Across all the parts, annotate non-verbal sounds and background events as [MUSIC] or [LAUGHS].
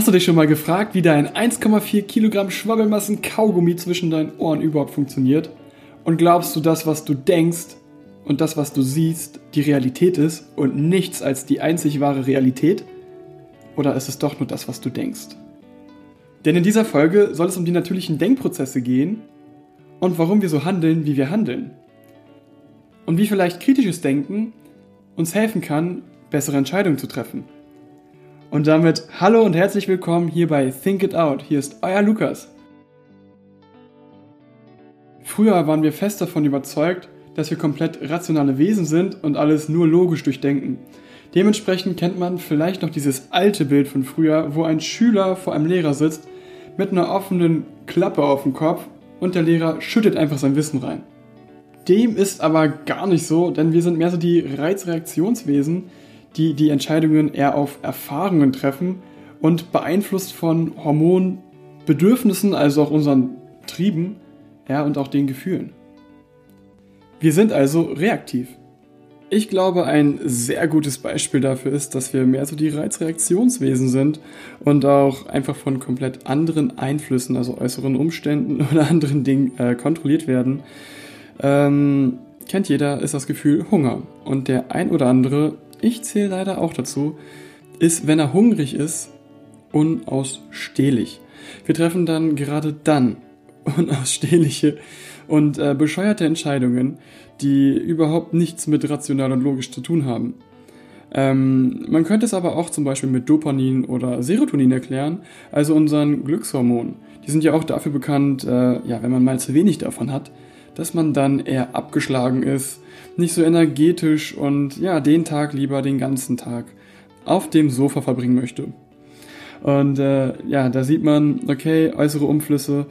Hast du dich schon mal gefragt, wie dein 1,4 Kilogramm Schwabbelmassen Kaugummi zwischen deinen Ohren überhaupt funktioniert? Und glaubst du, das, was du denkst und das, was du siehst, die Realität ist und nichts als die einzig wahre Realität? Oder ist es doch nur das, was du denkst? Denn in dieser Folge soll es um die natürlichen Denkprozesse gehen und warum wir so handeln, wie wir handeln. Und wie vielleicht kritisches Denken uns helfen kann, bessere Entscheidungen zu treffen. Und damit hallo und herzlich willkommen hier bei Think It Out. Hier ist euer Lukas. Früher waren wir fest davon überzeugt, dass wir komplett rationale Wesen sind und alles nur logisch durchdenken. Dementsprechend kennt man vielleicht noch dieses alte Bild von früher, wo ein Schüler vor einem Lehrer sitzt mit einer offenen Klappe auf dem Kopf und der Lehrer schüttet einfach sein Wissen rein. Dem ist aber gar nicht so, denn wir sind mehr so die Reizreaktionswesen, die die Entscheidungen eher auf Erfahrungen treffen und beeinflusst von Hormonen, Bedürfnissen, also auch unseren Trieben ja, und auch den Gefühlen. Wir sind also reaktiv. Ich glaube, ein sehr gutes Beispiel dafür ist, dass wir mehr so die Reizreaktionswesen sind und auch einfach von komplett anderen Einflüssen, also äußeren Umständen [LAUGHS] oder anderen Dingen äh, kontrolliert werden. Ähm, kennt jeder, ist das Gefühl Hunger. Und der ein oder andere ich zähle leider auch dazu, ist, wenn er hungrig ist, unausstehlich. Wir treffen dann gerade dann [LAUGHS] unausstehliche und äh, bescheuerte Entscheidungen, die überhaupt nichts mit rational und logisch zu tun haben. Ähm, man könnte es aber auch zum Beispiel mit Dopamin oder Serotonin erklären, also unseren Glückshormonen. Die sind ja auch dafür bekannt, äh, ja, wenn man mal zu wenig davon hat, dass man dann eher abgeschlagen ist, nicht so energetisch und ja, den Tag lieber den ganzen Tag auf dem Sofa verbringen möchte. Und äh, ja, da sieht man, okay, äußere Umflüsse,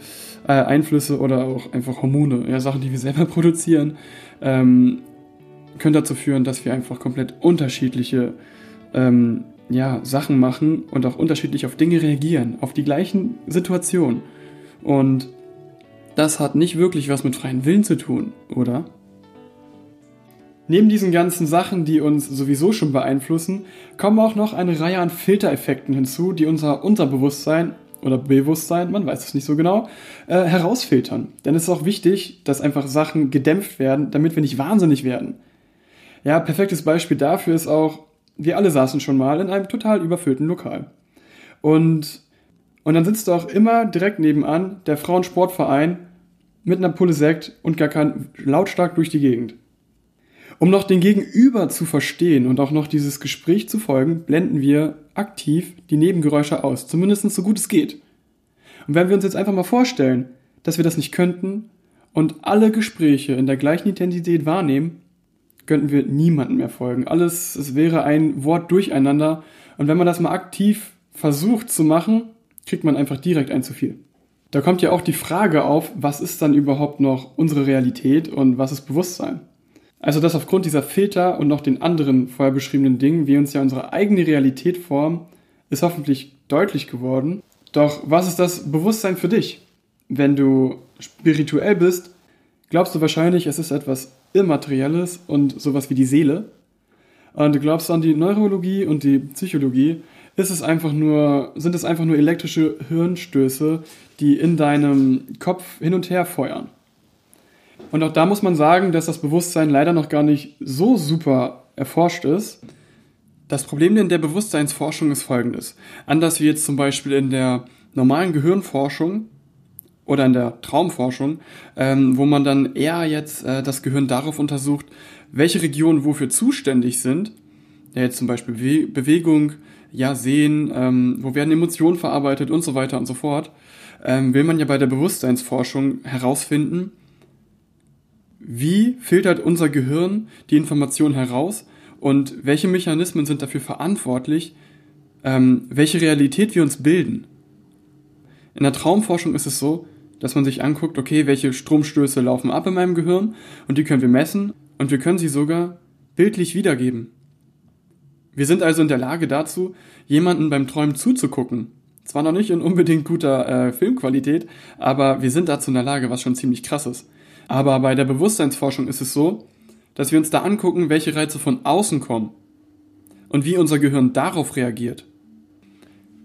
äh, Einflüsse oder auch einfach Hormone, ja, Sachen, die wir selber [LAUGHS] produzieren, ähm, können dazu führen, dass wir einfach komplett unterschiedliche ähm, ja, Sachen machen und auch unterschiedlich auf Dinge reagieren, auf die gleichen Situationen. Und das hat nicht wirklich was mit freiem Willen zu tun, oder? Neben diesen ganzen Sachen, die uns sowieso schon beeinflussen, kommen auch noch eine Reihe an Filtereffekten hinzu, die unser Unterbewusstsein oder Bewusstsein, man weiß es nicht so genau, äh, herausfiltern. Denn es ist auch wichtig, dass einfach Sachen gedämpft werden, damit wir nicht wahnsinnig werden. Ja, perfektes Beispiel dafür ist auch, wir alle saßen schon mal in einem total überfüllten Lokal. Und, und dann sitzt auch immer direkt nebenan der Frauensportverein mit einer Pulle Sekt und gar kein lautstark durch die Gegend. Um noch den Gegenüber zu verstehen und auch noch dieses Gespräch zu folgen, blenden wir aktiv die Nebengeräusche aus, zumindest so gut es geht. Und wenn wir uns jetzt einfach mal vorstellen, dass wir das nicht könnten und alle Gespräche in der gleichen Intensität wahrnehmen, könnten wir niemandem mehr folgen. Alles, es wäre ein Wort durcheinander. Und wenn man das mal aktiv versucht zu machen, kriegt man einfach direkt ein zu viel. Da kommt ja auch die Frage auf, was ist dann überhaupt noch unsere Realität und was ist Bewusstsein? Also dass aufgrund dieser Filter und noch den anderen vorher beschriebenen Dingen wir uns ja unsere eigene Realität formen, ist hoffentlich deutlich geworden. Doch was ist das Bewusstsein für dich? Wenn du spirituell bist, glaubst du wahrscheinlich, es ist etwas Immaterielles und sowas wie die Seele. Und du glaubst an die Neurologie und die Psychologie, ist es einfach nur, sind es einfach nur elektrische Hirnstöße, die in deinem Kopf hin und her feuern. Und auch da muss man sagen, dass das Bewusstsein leider noch gar nicht so super erforscht ist. Das Problem in der Bewusstseinsforschung ist folgendes. Anders wie jetzt zum Beispiel in der normalen Gehirnforschung oder in der Traumforschung, ähm, wo man dann eher jetzt äh, das Gehirn darauf untersucht, welche Regionen wofür zuständig sind. Ja, jetzt zum Beispiel Be Bewegung, ja, Sehen, ähm, wo werden Emotionen verarbeitet und so weiter und so fort, ähm, will man ja bei der Bewusstseinsforschung herausfinden, wie filtert unser Gehirn die Information heraus und welche Mechanismen sind dafür verantwortlich, ähm, welche Realität wir uns bilden. In der Traumforschung ist es so, dass man sich anguckt, okay, welche Stromstöße laufen ab in meinem Gehirn und die können wir messen und wir können sie sogar bildlich wiedergeben. Wir sind also in der Lage dazu, jemanden beim Träumen zuzugucken. Zwar noch nicht in unbedingt guter äh, Filmqualität, aber wir sind dazu in der Lage, was schon ziemlich krass ist. Aber bei der Bewusstseinsforschung ist es so, dass wir uns da angucken, welche Reize von außen kommen und wie unser Gehirn darauf reagiert.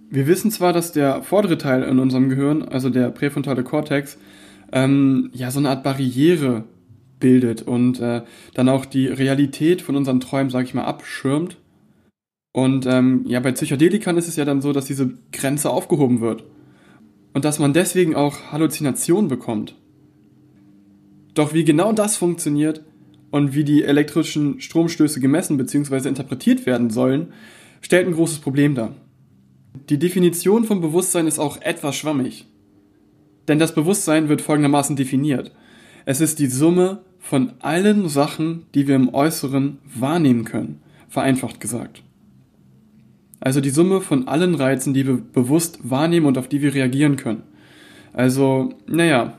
Wir wissen zwar, dass der vordere Teil in unserem Gehirn, also der präfrontale Kortex, ähm, ja so eine Art Barriere bildet und äh, dann auch die Realität von unseren Träumen, sag ich mal, abschirmt. Und ähm, ja, bei Psychedelikern ist es ja dann so, dass diese Grenze aufgehoben wird. Und dass man deswegen auch Halluzinationen bekommt. Doch wie genau das funktioniert und wie die elektrischen Stromstöße gemessen bzw. interpretiert werden sollen, stellt ein großes Problem dar. Die Definition von Bewusstsein ist auch etwas schwammig. Denn das Bewusstsein wird folgendermaßen definiert. Es ist die Summe von allen Sachen, die wir im Äußeren wahrnehmen können, vereinfacht gesagt. Also die Summe von allen Reizen, die wir bewusst wahrnehmen und auf die wir reagieren können. Also, naja,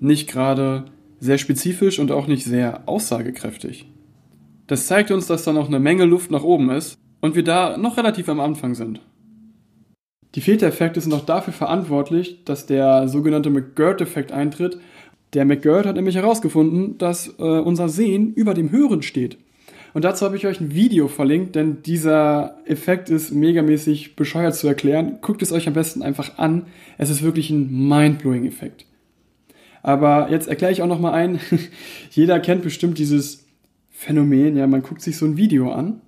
nicht gerade sehr spezifisch und auch nicht sehr aussagekräftig. Das zeigt uns, dass da noch eine Menge Luft nach oben ist und wir da noch relativ am Anfang sind. Die Filtereffekte sind auch dafür verantwortlich, dass der sogenannte McGirt-Effekt eintritt. Der McGirt hat nämlich herausgefunden, dass äh, unser Sehen über dem Hören steht. Und dazu habe ich euch ein Video verlinkt, denn dieser Effekt ist megamäßig bescheuert zu erklären. Guckt es euch am besten einfach an. Es ist wirklich ein mindblowing Effekt. Aber jetzt erkläre ich auch noch mal ein. [LAUGHS] Jeder kennt bestimmt dieses Phänomen, ja, man guckt sich so ein Video an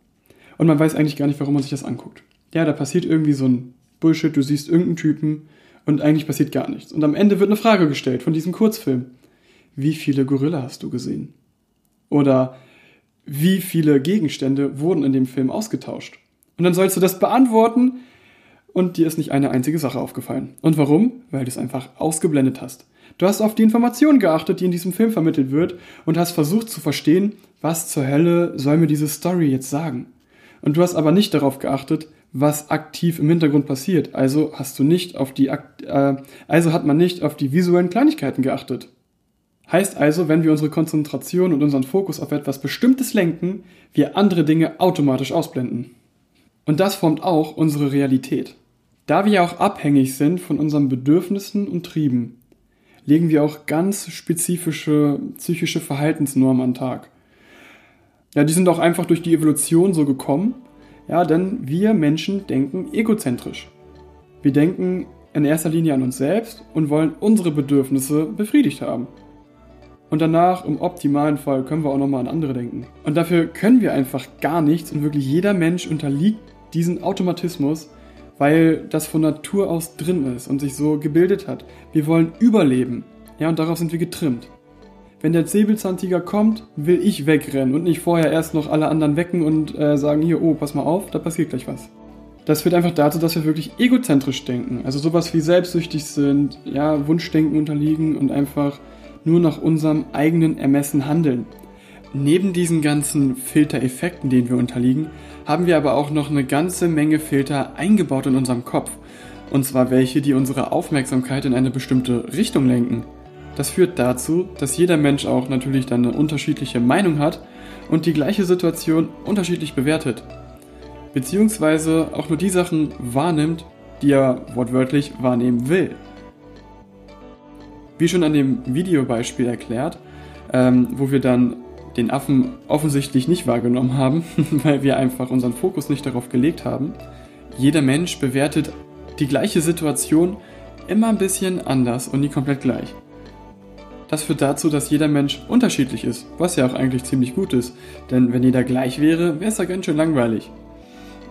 und man weiß eigentlich gar nicht, warum man sich das anguckt. Ja, da passiert irgendwie so ein Bullshit, du siehst irgendeinen Typen und eigentlich passiert gar nichts. Und am Ende wird eine Frage gestellt von diesem Kurzfilm. Wie viele Gorilla hast du gesehen? Oder wie viele Gegenstände wurden in dem Film ausgetauscht? Und dann sollst du das beantworten und dir ist nicht eine einzige Sache aufgefallen. Und warum? Weil du es einfach ausgeblendet hast. Du hast auf die Information geachtet, die in diesem Film vermittelt wird und hast versucht zu verstehen, was zur Hölle soll mir diese Story jetzt sagen. Und du hast aber nicht darauf geachtet, was aktiv im Hintergrund passiert. Also hast du nicht auf die, äh, also hat man nicht auf die visuellen Kleinigkeiten geachtet. Heißt also, wenn wir unsere Konzentration und unseren Fokus auf etwas Bestimmtes lenken, wir andere Dinge automatisch ausblenden. Und das formt auch unsere Realität. Da wir ja auch abhängig sind von unseren Bedürfnissen und Trieben, legen wir auch ganz spezifische psychische Verhaltensnormen an den Tag. Ja, die sind auch einfach durch die Evolution so gekommen ja, denn wir Menschen denken egozentrisch. Wir denken in erster Linie an uns selbst und wollen unsere Bedürfnisse befriedigt haben. Und danach, im optimalen Fall, können wir auch nochmal an andere denken. Und dafür können wir einfach gar nichts und wirklich jeder Mensch unterliegt diesen Automatismus, weil das von Natur aus drin ist und sich so gebildet hat. Wir wollen überleben. Ja, und darauf sind wir getrimmt. Wenn der Säbelzahntiger kommt, will ich wegrennen und nicht vorher erst noch alle anderen wecken und äh, sagen, hier, oh, pass mal auf, da passiert gleich was. Das führt einfach dazu, dass wir wirklich egozentrisch denken. Also sowas wie selbstsüchtig sind, ja, Wunschdenken unterliegen und einfach nur nach unserem eigenen Ermessen handeln. Neben diesen ganzen Filtereffekten, denen wir unterliegen, haben wir aber auch noch eine ganze Menge Filter eingebaut in unserem Kopf. Und zwar welche, die unsere Aufmerksamkeit in eine bestimmte Richtung lenken. Das führt dazu, dass jeder Mensch auch natürlich dann eine unterschiedliche Meinung hat und die gleiche Situation unterschiedlich bewertet. Beziehungsweise auch nur die Sachen wahrnimmt, die er wortwörtlich wahrnehmen will. Wie schon an dem Videobeispiel erklärt, ähm, wo wir dann den Affen offensichtlich nicht wahrgenommen haben, [LAUGHS] weil wir einfach unseren Fokus nicht darauf gelegt haben. Jeder Mensch bewertet die gleiche Situation immer ein bisschen anders und nie komplett gleich. Das führt dazu, dass jeder Mensch unterschiedlich ist, was ja auch eigentlich ziemlich gut ist. Denn wenn jeder gleich wäre, wäre es ja ganz schön langweilig.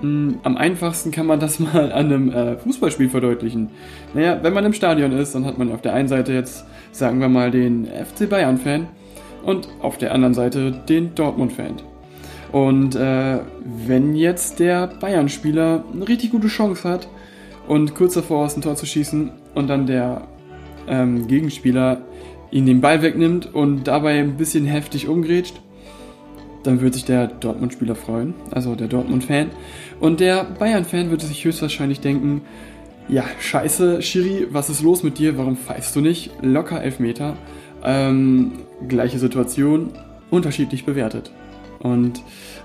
Hm, am einfachsten kann man das [LAUGHS] mal an einem äh, Fußballspiel verdeutlichen. Naja, wenn man im Stadion ist, dann hat man auf der einen Seite jetzt, sagen wir mal, den FC Bayern-Fan und auf der anderen Seite den Dortmund-Fan. Und äh, wenn jetzt der Bayern-Spieler eine richtig gute Chance hat und kurz davor ist, ein Tor zu schießen und dann der ähm, Gegenspieler ihn den Ball wegnimmt und dabei ein bisschen heftig umgrätscht, dann wird sich der Dortmund-Spieler freuen, also der Dortmund-Fan. Und der Bayern-Fan würde sich höchstwahrscheinlich denken, ja, scheiße, Schiri, was ist los mit dir? Warum pfeifst du nicht? Locker Elfmeter. Ähm, gleiche Situation, unterschiedlich bewertet. Und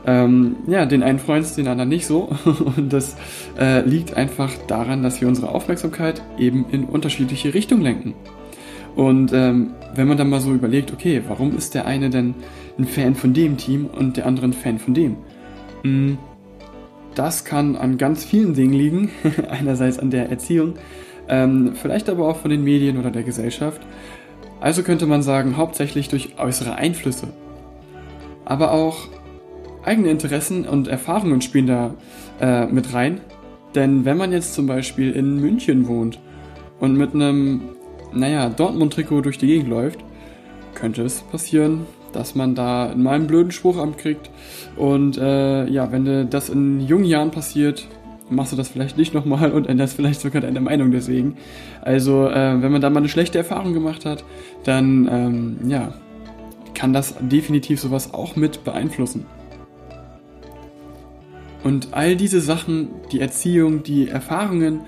ähm, ja, den einen freut es, den anderen nicht so. [LAUGHS] Und das äh, liegt einfach daran, dass wir unsere Aufmerksamkeit eben in unterschiedliche Richtungen lenken. Und ähm, wenn man dann mal so überlegt, okay, warum ist der eine denn ein Fan von dem Team und der andere ein Fan von dem? Hm, das kann an ganz vielen Dingen liegen. [LAUGHS] Einerseits an der Erziehung, ähm, vielleicht aber auch von den Medien oder der Gesellschaft. Also könnte man sagen, hauptsächlich durch äußere Einflüsse. Aber auch eigene Interessen und Erfahrungen spielen da äh, mit rein. Denn wenn man jetzt zum Beispiel in München wohnt und mit einem, naja, Dortmund-Trikot durch die Gegend läuft, könnte es passieren, dass man da in meinem blöden Spruch abkriegt. Und äh, ja, wenn das in jungen Jahren passiert, machst du das vielleicht nicht nochmal und änderst vielleicht sogar deine Meinung deswegen. Also, äh, wenn man da mal eine schlechte Erfahrung gemacht hat, dann ähm, ja, kann das definitiv sowas auch mit beeinflussen. Und all diese Sachen, die Erziehung, die Erfahrungen,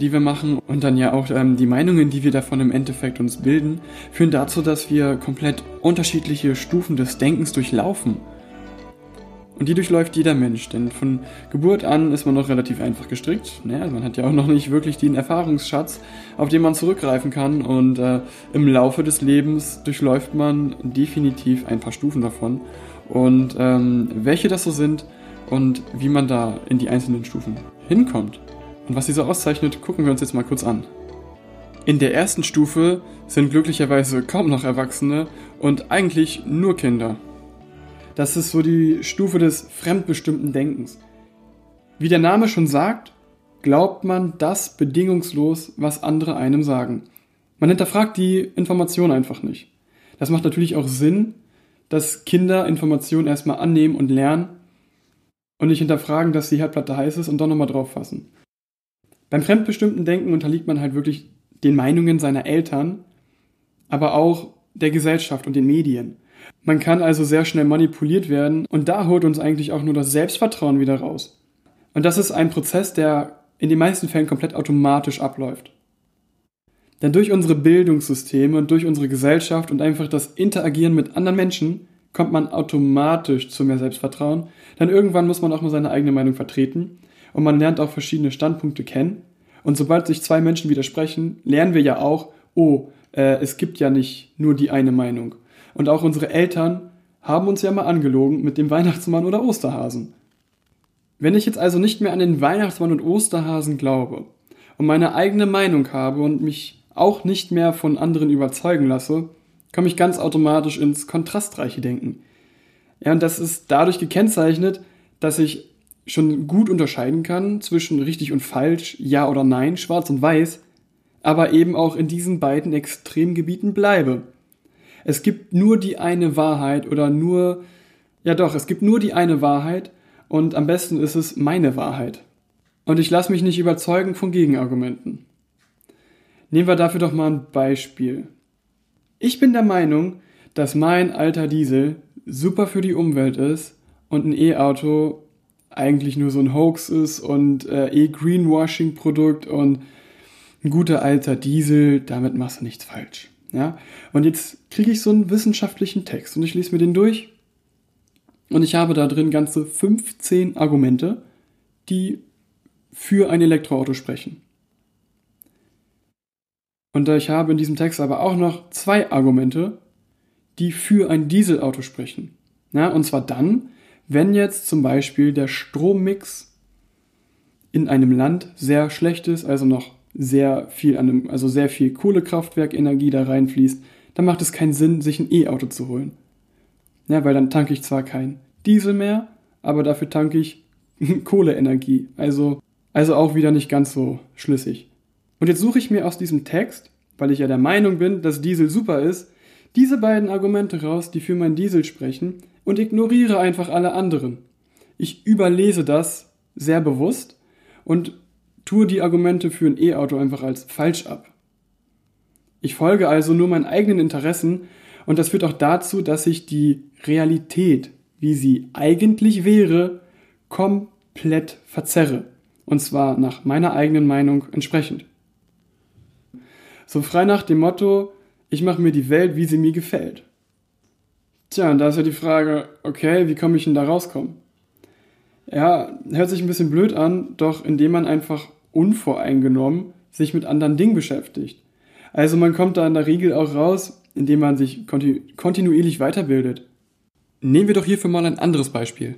die wir machen und dann ja auch ähm, die Meinungen, die wir davon im Endeffekt uns bilden, führen dazu, dass wir komplett unterschiedliche Stufen des Denkens durchlaufen. Und die durchläuft jeder Mensch, denn von Geburt an ist man noch relativ einfach gestrickt. Naja, man hat ja auch noch nicht wirklich den Erfahrungsschatz, auf den man zurückgreifen kann. Und äh, im Laufe des Lebens durchläuft man definitiv ein paar Stufen davon. Und ähm, welche das so sind und wie man da in die einzelnen Stufen hinkommt und was sie so auszeichnet, gucken wir uns jetzt mal kurz an. In der ersten Stufe sind glücklicherweise kaum noch Erwachsene und eigentlich nur Kinder. Das ist so die Stufe des fremdbestimmten Denkens. Wie der Name schon sagt, glaubt man das bedingungslos, was andere einem sagen. Man hinterfragt die Information einfach nicht. Das macht natürlich auch Sinn, dass Kinder Informationen erstmal annehmen und lernen und nicht hinterfragen, dass die Herdplatte heiß ist und dann nochmal drauf fassen. Beim fremdbestimmten Denken unterliegt man halt wirklich den Meinungen seiner Eltern, aber auch der Gesellschaft und den Medien. Man kann also sehr schnell manipuliert werden und da holt uns eigentlich auch nur das Selbstvertrauen wieder raus. Und das ist ein Prozess, der in den meisten Fällen komplett automatisch abläuft. Denn durch unsere Bildungssysteme und durch unsere Gesellschaft und einfach das Interagieren mit anderen Menschen kommt man automatisch zu mehr Selbstvertrauen. Denn irgendwann muss man auch mal seine eigene Meinung vertreten und man lernt auch verschiedene Standpunkte kennen. Und sobald sich zwei Menschen widersprechen, lernen wir ja auch, oh, äh, es gibt ja nicht nur die eine Meinung. Und auch unsere Eltern haben uns ja mal angelogen mit dem Weihnachtsmann oder Osterhasen. Wenn ich jetzt also nicht mehr an den Weihnachtsmann und Osterhasen glaube und meine eigene Meinung habe und mich auch nicht mehr von anderen überzeugen lasse, komme ich ganz automatisch ins kontrastreiche Denken. Ja, und das ist dadurch gekennzeichnet, dass ich schon gut unterscheiden kann zwischen richtig und falsch, ja oder nein, schwarz und weiß, aber eben auch in diesen beiden Extremgebieten bleibe. Es gibt nur die eine Wahrheit oder nur, ja doch, es gibt nur die eine Wahrheit und am besten ist es meine Wahrheit. Und ich lasse mich nicht überzeugen von Gegenargumenten. Nehmen wir dafür doch mal ein Beispiel. Ich bin der Meinung, dass mein alter Diesel super für die Umwelt ist und ein E-Auto eigentlich nur so ein Hoax ist und äh, eh Greenwashing-Produkt und ein guter alter Diesel, damit machst du nichts falsch. Ja? Und jetzt kriege ich so einen wissenschaftlichen Text und ich lese mir den durch und ich habe da drin ganze 15 Argumente, die für ein Elektroauto sprechen. Und ich habe in diesem Text aber auch noch zwei Argumente, die für ein Dieselauto sprechen. Ja, und zwar dann, wenn jetzt zum Beispiel der Strommix in einem Land sehr schlecht ist, also noch sehr viel an einem, also sehr viel Kohlekraftwerkenergie da reinfließt, dann macht es keinen Sinn, sich ein E-Auto zu holen. Ja, weil dann tanke ich zwar kein Diesel mehr, aber dafür tanke ich [LAUGHS] Kohleenergie. Also, also auch wieder nicht ganz so schlüssig. Und jetzt suche ich mir aus diesem Text, weil ich ja der Meinung bin, dass Diesel super ist, diese beiden Argumente raus, die für mein Diesel sprechen, und ignoriere einfach alle anderen. Ich überlese das sehr bewusst und tue die Argumente für ein E-Auto einfach als falsch ab. Ich folge also nur meinen eigenen Interessen und das führt auch dazu, dass ich die Realität, wie sie eigentlich wäre, komplett verzerre. Und zwar nach meiner eigenen Meinung entsprechend. So frei nach dem Motto, ich mache mir die Welt, wie sie mir gefällt. Tja, und da ist ja die Frage, okay, wie komme ich denn da rauskommen? Ja, hört sich ein bisschen blöd an, doch indem man einfach unvoreingenommen sich mit anderen Dingen beschäftigt. Also man kommt da in der Regel auch raus, indem man sich kontinu kontinuierlich weiterbildet. Nehmen wir doch hierfür mal ein anderes Beispiel.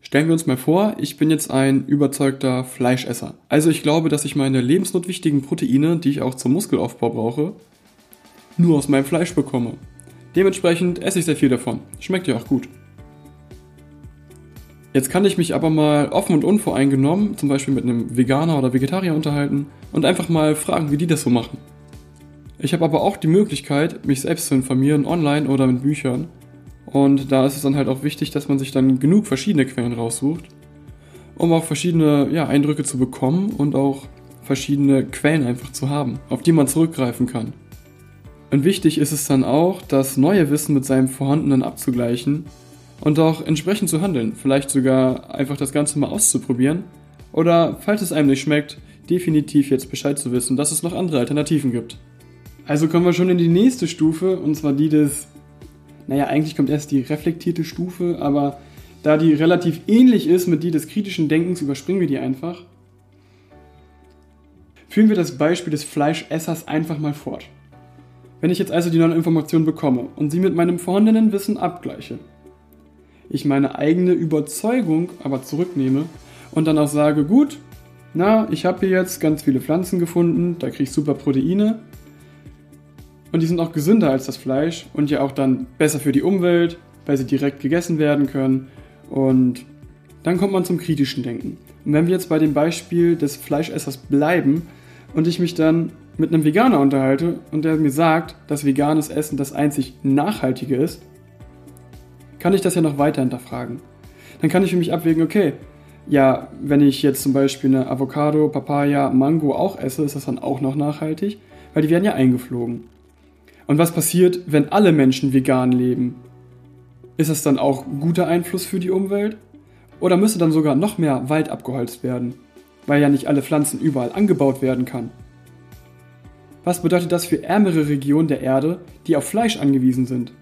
Stellen wir uns mal vor, ich bin jetzt ein überzeugter Fleischesser. Also ich glaube, dass ich meine lebensnotwichtigen Proteine, die ich auch zum Muskelaufbau brauche, nur aus meinem Fleisch bekomme. Dementsprechend esse ich sehr viel davon. Schmeckt ja auch gut. Jetzt kann ich mich aber mal offen und unvoreingenommen, zum Beispiel mit einem Veganer oder Vegetarier unterhalten und einfach mal fragen, wie die das so machen. Ich habe aber auch die Möglichkeit, mich selbst zu informieren, online oder mit Büchern. Und da ist es dann halt auch wichtig, dass man sich dann genug verschiedene Quellen raussucht, um auch verschiedene ja, Eindrücke zu bekommen und auch verschiedene Quellen einfach zu haben, auf die man zurückgreifen kann. Und wichtig ist es dann auch, das neue Wissen mit seinem vorhandenen abzugleichen und auch entsprechend zu handeln, vielleicht sogar einfach das Ganze mal auszuprobieren oder, falls es einem nicht schmeckt, definitiv jetzt Bescheid zu wissen, dass es noch andere Alternativen gibt. Also kommen wir schon in die nächste Stufe und zwar die des, naja, eigentlich kommt erst die reflektierte Stufe, aber da die relativ ähnlich ist mit die des kritischen Denkens, überspringen wir die einfach. Führen wir das Beispiel des Fleischessers einfach mal fort. Wenn ich jetzt also die neuen Informationen bekomme und sie mit meinem vorhandenen Wissen abgleiche, ich meine eigene Überzeugung aber zurücknehme und dann auch sage, gut, na, ich habe hier jetzt ganz viele Pflanzen gefunden, da kriege ich super Proteine. Und die sind auch gesünder als das Fleisch und ja auch dann besser für die Umwelt, weil sie direkt gegessen werden können. Und dann kommt man zum kritischen Denken. Und wenn wir jetzt bei dem Beispiel des Fleischessers bleiben und ich mich dann mit einem Veganer unterhalte und der mir sagt, dass veganes Essen das einzig Nachhaltige ist, kann ich das ja noch weiter hinterfragen. Dann kann ich für mich abwägen, okay, ja, wenn ich jetzt zum Beispiel eine Avocado, Papaya, Mango auch esse, ist das dann auch noch nachhaltig, weil die werden ja eingeflogen. Und was passiert, wenn alle Menschen vegan leben? Ist das dann auch guter Einfluss für die Umwelt? Oder müsste dann sogar noch mehr Wald abgeholzt werden, weil ja nicht alle Pflanzen überall angebaut werden kann? Was bedeutet das für ärmere Regionen der Erde, die auf Fleisch angewiesen sind?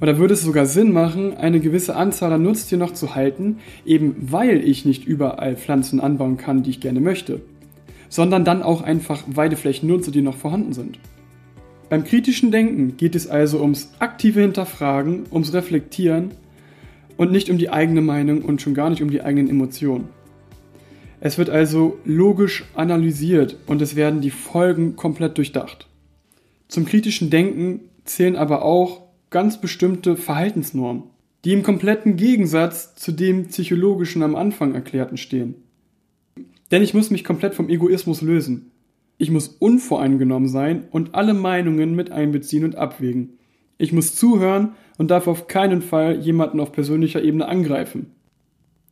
Oder würde es sogar Sinn machen, eine gewisse Anzahl an Nutztieren noch zu halten, eben weil ich nicht überall Pflanzen anbauen kann, die ich gerne möchte, sondern dann auch einfach Weideflächen nutze, die noch vorhanden sind? Beim kritischen Denken geht es also ums aktive Hinterfragen, ums Reflektieren und nicht um die eigene Meinung und schon gar nicht um die eigenen Emotionen. Es wird also logisch analysiert und es werden die Folgen komplett durchdacht. Zum kritischen Denken zählen aber auch ganz bestimmte Verhaltensnormen, die im kompletten Gegensatz zu dem psychologischen am Anfang erklärten stehen. Denn ich muss mich komplett vom Egoismus lösen. Ich muss unvoreingenommen sein und alle Meinungen mit einbeziehen und abwägen. Ich muss zuhören und darf auf keinen Fall jemanden auf persönlicher Ebene angreifen.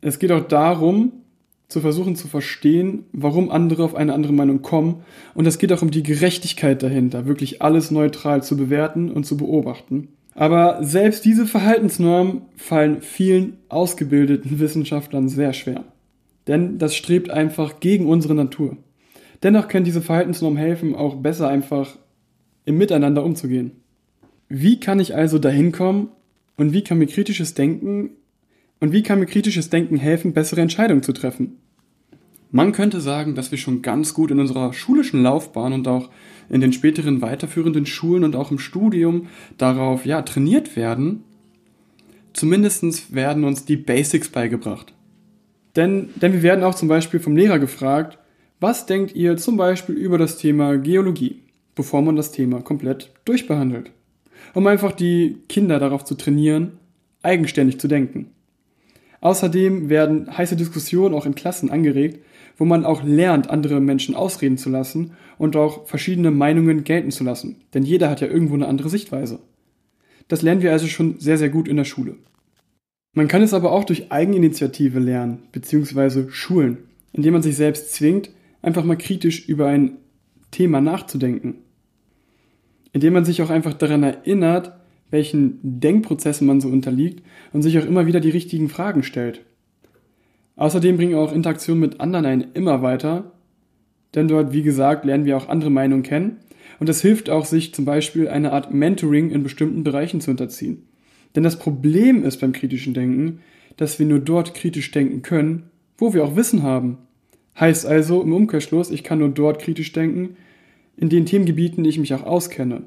Es geht auch darum, zu versuchen zu verstehen, warum andere auf eine andere Meinung kommen. Und es geht auch um die Gerechtigkeit dahinter, wirklich alles neutral zu bewerten und zu beobachten. Aber selbst diese Verhaltensnormen fallen vielen ausgebildeten Wissenschaftlern sehr schwer. Denn das strebt einfach gegen unsere Natur. Dennoch können diese Verhaltensnormen helfen, auch besser einfach im Miteinander umzugehen. Wie kann ich also dahin kommen und wie kann mir kritisches Denken und wie kann mir kritisches Denken helfen, bessere Entscheidungen zu treffen? Man könnte sagen, dass wir schon ganz gut in unserer schulischen Laufbahn und auch in den späteren weiterführenden Schulen und auch im Studium darauf ja, trainiert werden. Zumindest werden uns die Basics beigebracht. Denn, denn wir werden auch zum Beispiel vom Lehrer gefragt, was denkt ihr zum Beispiel über das Thema Geologie, bevor man das Thema komplett durchbehandelt? Um einfach die Kinder darauf zu trainieren, eigenständig zu denken. Außerdem werden heiße Diskussionen auch in Klassen angeregt, wo man auch lernt, andere Menschen ausreden zu lassen und auch verschiedene Meinungen gelten zu lassen. Denn jeder hat ja irgendwo eine andere Sichtweise. Das lernen wir also schon sehr, sehr gut in der Schule. Man kann es aber auch durch Eigeninitiative lernen, beziehungsweise schulen, indem man sich selbst zwingt, einfach mal kritisch über ein Thema nachzudenken. Indem man sich auch einfach daran erinnert, welchen Denkprozessen man so unterliegt und sich auch immer wieder die richtigen Fragen stellt. Außerdem bringen auch Interaktionen mit anderen einen immer weiter, denn dort, wie gesagt, lernen wir auch andere Meinungen kennen und es hilft auch, sich zum Beispiel eine Art Mentoring in bestimmten Bereichen zu unterziehen. Denn das Problem ist beim kritischen Denken, dass wir nur dort kritisch denken können, wo wir auch Wissen haben. Heißt also im Umkehrschluss, ich kann nur dort kritisch denken, in den Themengebieten ich mich auch auskenne.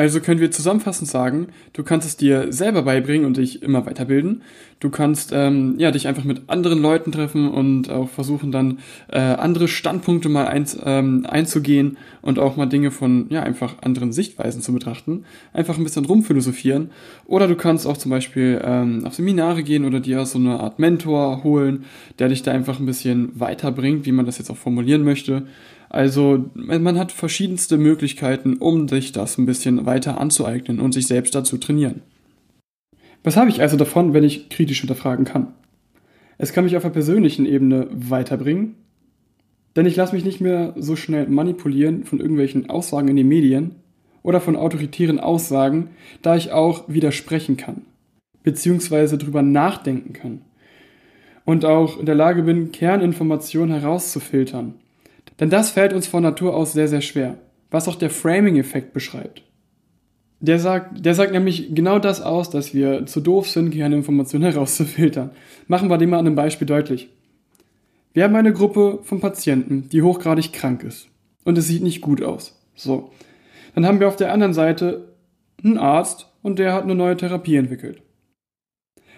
Also können wir zusammenfassend sagen, du kannst es dir selber beibringen und dich immer weiterbilden. Du kannst ähm, ja dich einfach mit anderen Leuten treffen und auch versuchen dann äh, andere Standpunkte mal ein, ähm, einzugehen und auch mal Dinge von ja einfach anderen Sichtweisen zu betrachten. Einfach ein bisschen rumphilosophieren. Oder du kannst auch zum Beispiel ähm, auf Seminare gehen oder dir so eine Art Mentor holen, der dich da einfach ein bisschen weiterbringt, wie man das jetzt auch formulieren möchte. Also man hat verschiedenste Möglichkeiten, um sich das ein bisschen weiter anzueignen und sich selbst dazu trainieren. Was habe ich also davon, wenn ich kritisch hinterfragen kann? Es kann mich auf einer persönlichen Ebene weiterbringen, denn ich lasse mich nicht mehr so schnell manipulieren von irgendwelchen Aussagen in den Medien oder von autoritären Aussagen, da ich auch widersprechen kann, beziehungsweise drüber nachdenken kann und auch in der Lage bin, Kerninformationen herauszufiltern denn das fällt uns von Natur aus sehr, sehr schwer, was auch der Framing-Effekt beschreibt. Der sagt, der sagt nämlich genau das aus, dass wir zu doof sind, keine Informationen [LAUGHS] herauszufiltern. Machen wir dem mal an einem Beispiel deutlich. Wir haben eine Gruppe von Patienten, die hochgradig krank ist. Und es sieht nicht gut aus. So. Dann haben wir auf der anderen Seite einen Arzt und der hat eine neue Therapie entwickelt.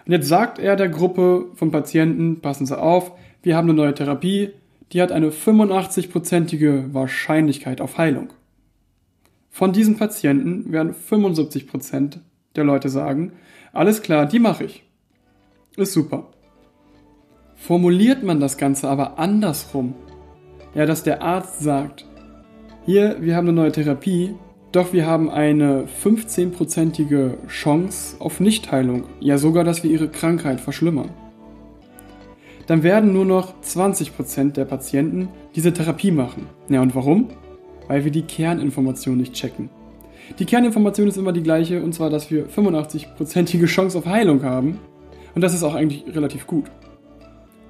Und jetzt sagt er der Gruppe von Patienten, passen Sie auf, wir haben eine neue Therapie, die hat eine 85-prozentige Wahrscheinlichkeit auf Heilung. Von diesen Patienten werden 75 Prozent der Leute sagen, alles klar, die mache ich. Ist super. Formuliert man das Ganze aber andersrum, ja, dass der Arzt sagt, hier, wir haben eine neue Therapie, doch wir haben eine 15-prozentige Chance auf Nichtheilung, ja sogar, dass wir ihre Krankheit verschlimmern dann werden nur noch 20% der Patienten diese Therapie machen. Ja, und warum? Weil wir die Kerninformation nicht checken. Die Kerninformation ist immer die gleiche, und zwar, dass wir 85%ige Chance auf Heilung haben. Und das ist auch eigentlich relativ gut.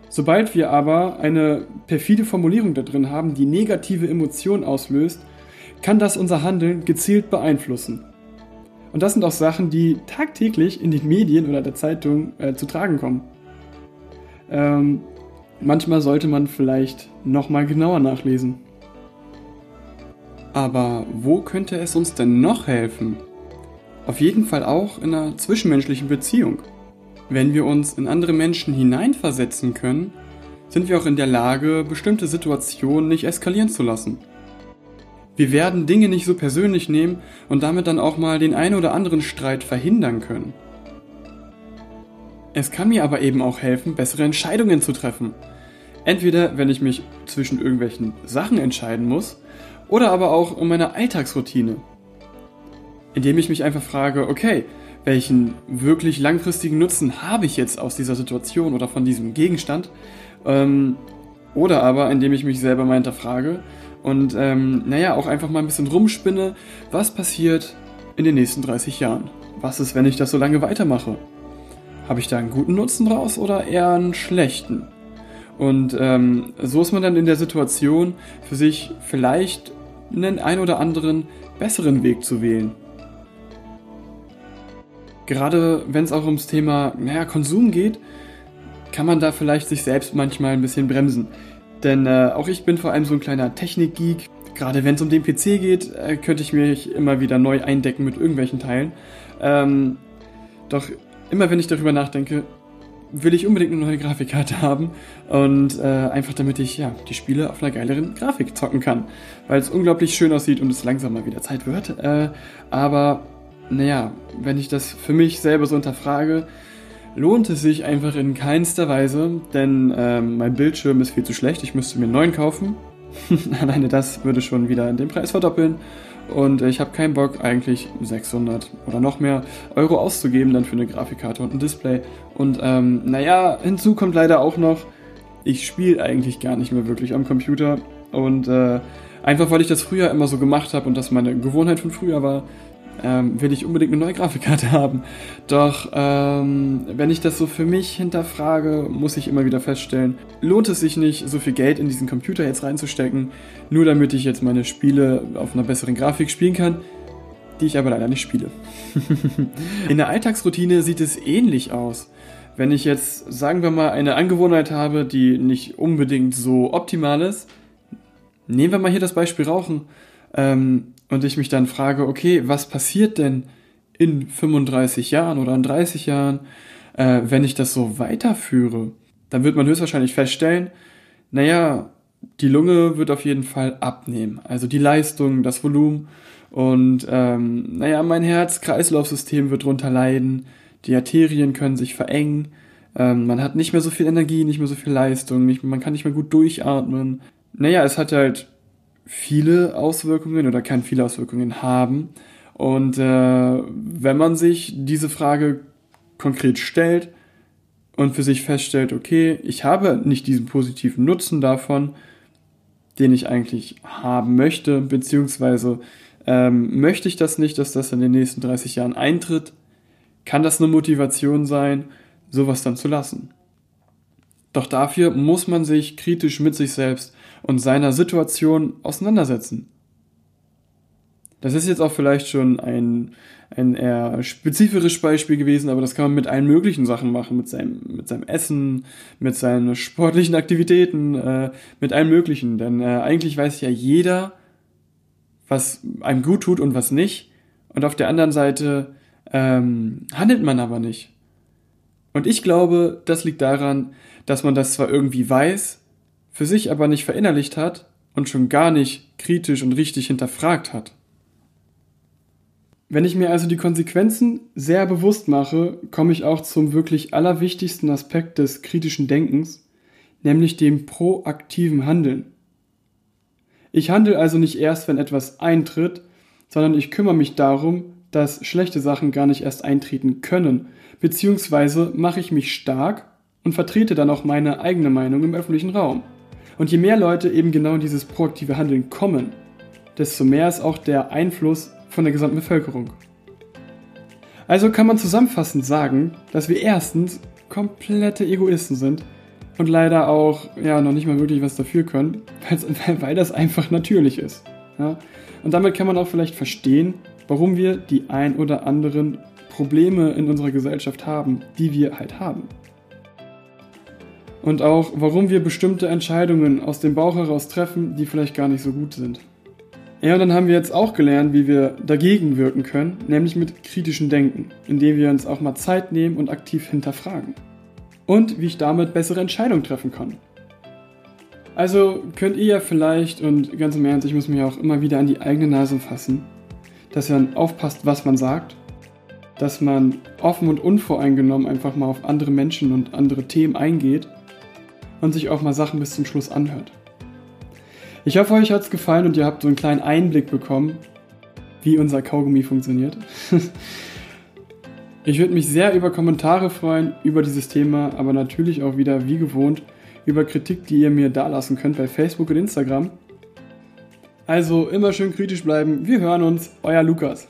Sobald wir aber eine perfide Formulierung da drin haben, die negative Emotionen auslöst, kann das unser Handeln gezielt beeinflussen. Und das sind auch Sachen, die tagtäglich in den Medien oder der Zeitung äh, zu tragen kommen. Ähm, manchmal sollte man vielleicht nochmal genauer nachlesen. Aber wo könnte es uns denn noch helfen? Auf jeden Fall auch in einer zwischenmenschlichen Beziehung. Wenn wir uns in andere Menschen hineinversetzen können, sind wir auch in der Lage, bestimmte Situationen nicht eskalieren zu lassen. Wir werden Dinge nicht so persönlich nehmen und damit dann auch mal den ein oder anderen Streit verhindern können. Es kann mir aber eben auch helfen, bessere Entscheidungen zu treffen. Entweder, wenn ich mich zwischen irgendwelchen Sachen entscheiden muss, oder aber auch um meine Alltagsroutine. Indem ich mich einfach frage, okay, welchen wirklich langfristigen Nutzen habe ich jetzt aus dieser Situation oder von diesem Gegenstand? Ähm, oder aber, indem ich mich selber mal hinterfrage und, ähm, naja, auch einfach mal ein bisschen rumspinne, was passiert in den nächsten 30 Jahren? Was ist, wenn ich das so lange weitermache? Habe ich da einen guten Nutzen draus oder eher einen schlechten? Und ähm, so ist man dann in der Situation, für sich vielleicht einen ein oder anderen besseren Weg zu wählen. Gerade wenn es auch ums Thema naja, Konsum geht, kann man da vielleicht sich selbst manchmal ein bisschen bremsen. Denn äh, auch ich bin vor allem so ein kleiner Technikgeek. Gerade wenn es um den PC geht, äh, könnte ich mich immer wieder neu eindecken mit irgendwelchen Teilen. Ähm, doch immer wenn ich darüber nachdenke, will ich unbedingt eine neue Grafikkarte haben und äh, einfach damit ich ja die Spiele auf einer geileren Grafik zocken kann, weil es unglaublich schön aussieht und es langsam mal wieder Zeit wird. Äh, aber naja, wenn ich das für mich selber so hinterfrage, lohnt es sich einfach in keinster Weise, denn äh, mein Bildschirm ist viel zu schlecht. Ich müsste mir einen neuen kaufen. [LAUGHS] Alleine das würde schon wieder den Preis verdoppeln. Und ich habe keinen Bock, eigentlich 600 oder noch mehr Euro auszugeben dann für eine Grafikkarte und ein Display. Und ähm, naja, hinzu kommt leider auch noch, ich spiele eigentlich gar nicht mehr wirklich am Computer. Und äh, einfach weil ich das früher immer so gemacht habe und das meine Gewohnheit von früher war, ähm, will ich unbedingt eine neue Grafikkarte [LAUGHS] haben. Doch ähm, wenn ich das so für mich hinterfrage, muss ich immer wieder feststellen, lohnt es sich nicht, so viel Geld in diesen Computer jetzt reinzustecken, nur damit ich jetzt meine Spiele auf einer besseren Grafik spielen kann, die ich aber leider nicht spiele. [LAUGHS] in der Alltagsroutine sieht es ähnlich aus. Wenn ich jetzt, sagen wir mal, eine Angewohnheit habe, die nicht unbedingt so optimal ist, nehmen wir mal hier das Beispiel Rauchen. Ähm, und ich mich dann frage, okay, was passiert denn in 35 Jahren oder in 30 Jahren, äh, wenn ich das so weiterführe? Dann wird man höchstwahrscheinlich feststellen, naja, die Lunge wird auf jeden Fall abnehmen. Also die Leistung, das Volumen und ähm, naja, mein Herz-Kreislauf-System wird drunter leiden, die Arterien können sich verengen, ähm, man hat nicht mehr so viel Energie, nicht mehr so viel Leistung, nicht, man kann nicht mehr gut durchatmen. Naja, es hat halt viele Auswirkungen oder kann viele Auswirkungen haben. Und äh, wenn man sich diese Frage konkret stellt und für sich feststellt, okay, ich habe nicht diesen positiven Nutzen davon, den ich eigentlich haben möchte, beziehungsweise ähm, möchte ich das nicht, dass das in den nächsten 30 Jahren eintritt, kann das eine Motivation sein, sowas dann zu lassen. Doch dafür muss man sich kritisch mit sich selbst und seiner Situation auseinandersetzen. Das ist jetzt auch vielleicht schon ein, ein eher spezifisches Beispiel gewesen, aber das kann man mit allen möglichen Sachen machen, mit seinem, mit seinem Essen, mit seinen sportlichen Aktivitäten, äh, mit allem Möglichen. Denn äh, eigentlich weiß ja jeder, was einem gut tut und was nicht. Und auf der anderen Seite ähm, handelt man aber nicht. Und ich glaube, das liegt daran, dass man das zwar irgendwie weiß, für sich aber nicht verinnerlicht hat und schon gar nicht kritisch und richtig hinterfragt hat. Wenn ich mir also die Konsequenzen sehr bewusst mache, komme ich auch zum wirklich allerwichtigsten Aspekt des kritischen Denkens, nämlich dem proaktiven Handeln. Ich handle also nicht erst, wenn etwas eintritt, sondern ich kümmere mich darum, dass schlechte Sachen gar nicht erst eintreten können, beziehungsweise mache ich mich stark und vertrete dann auch meine eigene Meinung im öffentlichen Raum. Und je mehr Leute eben genau in dieses proaktive Handeln kommen, desto mehr ist auch der Einfluss von der gesamten Bevölkerung. Also kann man zusammenfassend sagen, dass wir erstens komplette Egoisten sind und leider auch ja noch nicht mal wirklich was dafür können, [LAUGHS] weil das einfach natürlich ist. Ja? Und damit kann man auch vielleicht verstehen, warum wir die ein oder anderen Probleme in unserer Gesellschaft haben, die wir halt haben. Und auch, warum wir bestimmte Entscheidungen aus dem Bauch heraus treffen, die vielleicht gar nicht so gut sind. Ja, und dann haben wir jetzt auch gelernt, wie wir dagegen wirken können, nämlich mit kritischem Denken, indem wir uns auch mal Zeit nehmen und aktiv hinterfragen. Und wie ich damit bessere Entscheidungen treffen kann. Also könnt ihr ja vielleicht, und ganz im Ernst, ich muss mich auch immer wieder an die eigene Nase fassen, dass ihr dann aufpasst, was man sagt dass man offen und unvoreingenommen einfach mal auf andere Menschen und andere Themen eingeht und sich auch mal Sachen bis zum Schluss anhört. Ich hoffe, euch hat es gefallen und ihr habt so einen kleinen Einblick bekommen, wie unser Kaugummi funktioniert. [LAUGHS] ich würde mich sehr über Kommentare freuen über dieses Thema, aber natürlich auch wieder wie gewohnt über Kritik, die ihr mir dalassen könnt bei Facebook und Instagram. Also immer schön kritisch bleiben. Wir hören uns, euer Lukas.